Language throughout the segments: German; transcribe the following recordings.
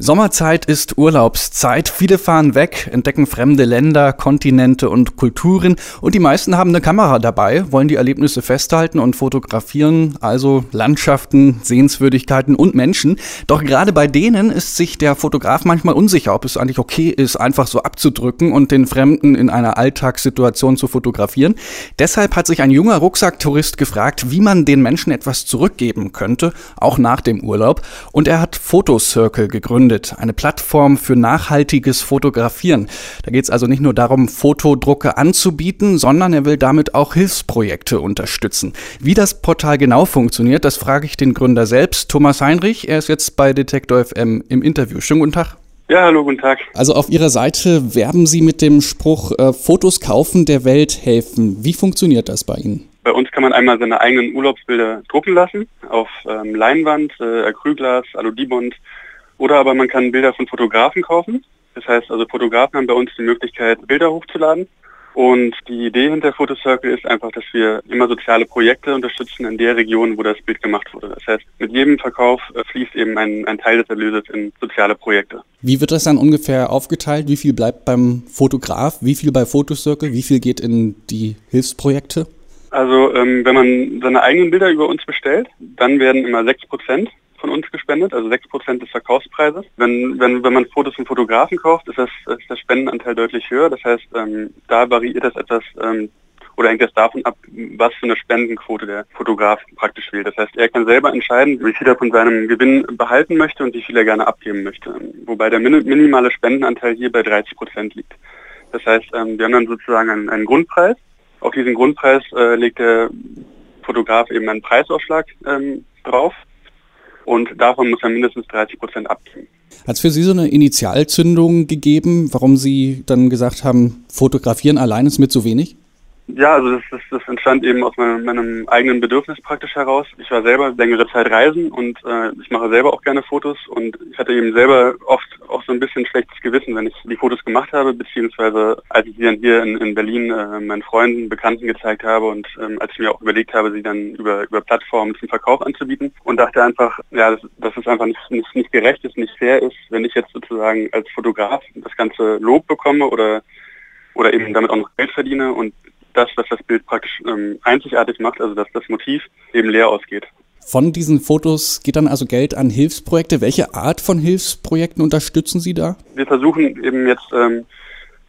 Sommerzeit ist Urlaubszeit. Viele fahren weg, entdecken fremde Länder, Kontinente und Kulturen und die meisten haben eine Kamera dabei, wollen die Erlebnisse festhalten und fotografieren, also Landschaften, Sehenswürdigkeiten und Menschen. Doch gerade bei denen ist sich der Fotograf manchmal unsicher, ob es eigentlich okay ist, einfach so abzudrücken und den Fremden in einer Alltagssituation zu fotografieren. Deshalb hat sich ein junger Rucksacktourist gefragt, wie man den Menschen etwas zurückgeben könnte, auch nach dem Urlaub. Und er hat Fotocircle gegründet gegründet, eine Plattform für nachhaltiges Fotografieren. Da geht es also nicht nur darum, Fotodrucke anzubieten, sondern er will damit auch Hilfsprojekte unterstützen. Wie das Portal genau funktioniert, das frage ich den Gründer selbst, Thomas Heinrich. Er ist jetzt bei Detektor FM im Interview. Schönen guten Tag. Ja, hallo, guten Tag. Also auf Ihrer Seite werben Sie mit dem Spruch äh, Fotos kaufen, der Welt helfen. Wie funktioniert das bei Ihnen? Bei uns kann man einmal seine eigenen Urlaubsbilder drucken lassen auf ähm, Leinwand, äh, Acrylglas, Aludibond oder aber man kann Bilder von Fotografen kaufen. Das heißt also Fotografen haben bei uns die Möglichkeit, Bilder hochzuladen. Und die Idee hinter Photocircle ist einfach, dass wir immer soziale Projekte unterstützen in der Region, wo das Bild gemacht wurde. Das heißt, mit jedem Verkauf äh, fließt eben ein, ein Teil des Erlöses in soziale Projekte. Wie wird das dann ungefähr aufgeteilt? Wie viel bleibt beim Fotograf? Wie viel bei Photocircle? Wie viel geht in die Hilfsprojekte? Also ähm, wenn man seine eigenen Bilder über uns bestellt, dann werden immer 6% von uns gespendet, also 6% des Verkaufspreises. Wenn, wenn, wenn man Fotos von Fotografen kauft, ist, das, ist der Spendenanteil deutlich höher. Das heißt, ähm, da variiert das etwas ähm, oder hängt das davon ab, was für eine Spendenquote der Fotograf praktisch wählt. Das heißt, er kann selber entscheiden, wie viel er von seinem Gewinn behalten möchte und wie viel er gerne abgeben möchte. Wobei der minimale Spendenanteil hier bei 30 Prozent liegt. Das heißt, ähm, wir haben dann sozusagen einen, einen Grundpreis. Auf diesen Grundpreis äh, legt der Fotograf eben einen Preisausschlag ähm, drauf und davon muss er mindestens 30 Prozent abgeben. Hat es für Sie so eine Initialzündung gegeben, warum Sie dann gesagt haben, fotografieren allein ist mir zu wenig? Ja, also das, das, das entstand eben aus meinem, meinem, eigenen Bedürfnis praktisch heraus. Ich war selber längere Zeit reisen und äh, ich mache selber auch gerne Fotos und ich hatte eben selber oft auch so ein bisschen schlechtes Gewissen, wenn ich die Fotos gemacht habe, beziehungsweise als ich sie dann hier in, in Berlin äh, meinen Freunden, Bekannten gezeigt habe und ähm, als ich mir auch überlegt habe, sie dann über, über Plattformen zum Verkauf anzubieten und dachte einfach, ja, dass, dass es einfach nicht, nicht, nicht gerecht ist, nicht fair ist, wenn ich jetzt sozusagen als Fotograf das ganze Lob bekomme oder oder eben damit auch noch Geld verdiene und das, was das Bild praktisch ähm, einzigartig macht, also dass das Motiv eben leer ausgeht. Von diesen Fotos geht dann also Geld an Hilfsprojekte. Welche Art von Hilfsprojekten unterstützen Sie da? Wir versuchen eben jetzt ähm,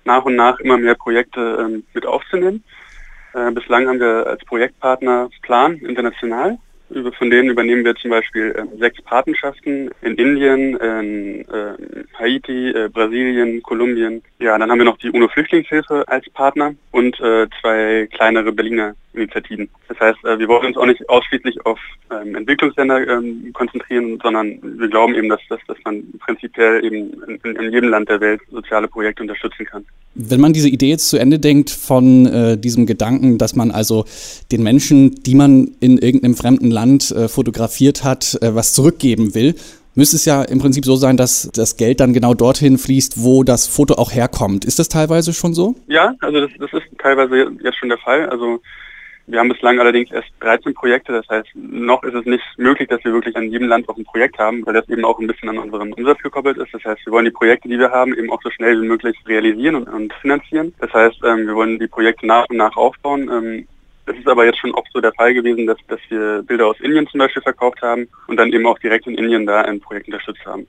nach und nach immer mehr Projekte ähm, mit aufzunehmen. Äh, bislang haben wir als Projektpartner Plan international von denen übernehmen wir zum Beispiel äh, sechs Patenschaften in Indien, in äh, Haiti, äh, Brasilien, Kolumbien. Ja, dann haben wir noch die UNO-Flüchtlingshilfe als Partner und äh, zwei kleinere Berliner Initiativen. Das heißt, äh, wir wollen uns auch nicht ausschließlich auf ähm, Entwicklungsländer ähm, konzentrieren, sondern wir glauben eben, dass, dass, dass man prinzipiell eben in, in, jedem Land der Welt soziale Projekte unterstützen kann. Wenn man diese Idee jetzt zu Ende denkt von äh, diesem Gedanken, dass man also den Menschen, die man in irgendeinem fremden Land äh, fotografiert hat, äh, was zurückgeben will, müsste es ja im Prinzip so sein, dass das Geld dann genau dorthin fließt, wo das Foto auch herkommt. Ist das teilweise schon so? Ja, also das, das ist teilweise jetzt schon der Fall. Also wir haben bislang allerdings erst 13 Projekte, das heißt, noch ist es nicht möglich, dass wir wirklich an jedem Land auch ein Projekt haben, weil das eben auch ein bisschen an unseren Umsatz gekoppelt ist. Das heißt, wir wollen die Projekte, die wir haben, eben auch so schnell wie möglich realisieren und, und finanzieren. Das heißt, ähm, wir wollen die Projekte nach und nach aufbauen. Ähm, es ist aber jetzt schon oft so der Fall gewesen, dass, dass wir Bilder aus Indien zum Beispiel verkauft haben und dann eben auch direkt in Indien da ein Projekt unterstützt haben.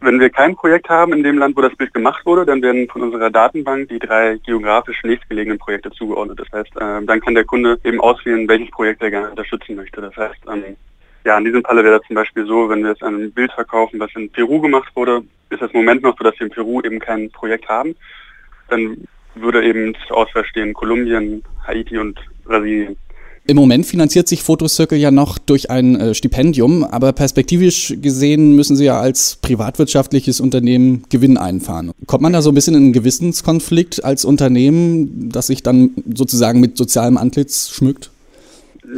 Wenn wir kein Projekt haben in dem Land, wo das Bild gemacht wurde, dann werden von unserer Datenbank die drei geografisch nächstgelegenen Projekte zugeordnet. Das heißt, äh, dann kann der Kunde eben auswählen, welches Projekt er gerne unterstützen möchte. Das heißt, ähm, ja, in diesem Falle wäre das zum Beispiel so, wenn wir jetzt ein Bild verkaufen, was in Peru gemacht wurde, ist das Moment noch so, dass wir in Peru eben kein Projekt haben. Dann würde eben zur Auswahl stehen Kolumbien, Haiti und Brasilien. Im Moment finanziert sich Fotocircle ja noch durch ein äh, Stipendium, aber perspektivisch gesehen müssen Sie ja als privatwirtschaftliches Unternehmen Gewinn einfahren. Kommt man da so ein bisschen in einen Gewissenskonflikt als Unternehmen, das sich dann sozusagen mit sozialem Antlitz schmückt?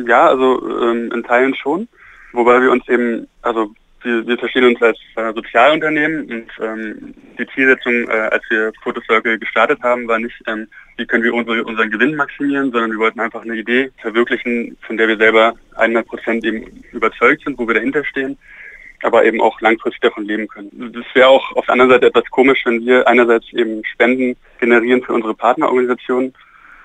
Ja, also ähm, in Teilen schon, wobei wir uns eben, also Wir, wir verstehen uns als äh, Sozialunternehmen und ähm, die Zielsetzung, äh, als wir Photocircle gestartet haben, war nicht, ähm, wie können wir unsere, unseren Gewinn maximieren, sondern wir wollten einfach eine Idee verwirklichen, von der wir selber 100 Prozent eben überzeugt sind, wo wir dahinter stehen aber eben auch langfristig davon leben können. Das wäre auch auf der anderen Seite etwas komisch, wenn wir einerseits eben Spenden generieren für unsere Partnerorganisationen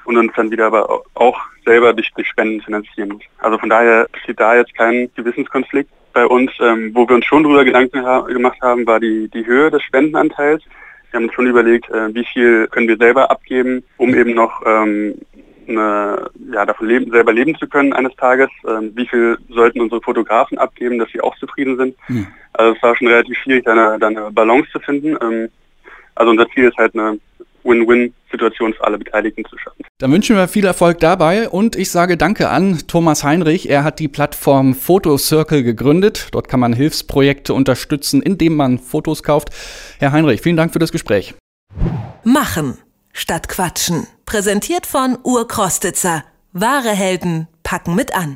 und uns dann wieder aber auch selber durch, durch Spenden finanzieren. Also von daher besteht da jetzt kein Gewissenskonflikt bei uns. Ähm, wo wir uns schon darüber Gedanken ha gemacht haben, war die, die Höhe des Spendenanteils. Wir haben uns schon überlegt, äh, wie viel können wir selber abgeben, um eben noch ähm, eine, ja, davon leben, selber leben zu können eines Tages. Ähm, wie viel sollten unsere Fotografen abgeben, dass sie auch zufrieden sind? Mhm. Also es war schon relativ schwierig, da eine, da eine Balance zu finden. Ähm, also unser Ziel ist halt eine Win-Win-Situation für alle Beteiligten zu schaffen. Dann wünschen wir viel Erfolg dabei und ich sage Danke an Thomas Heinrich. Er hat die Plattform Photocircle gegründet. Dort kann man Hilfsprojekte unterstützen, indem man Fotos kauft. Herr Heinrich, vielen Dank für das Gespräch. Machen statt Quatschen. Präsentiert von Urkrostitzer. Wahre Helden packen mit an.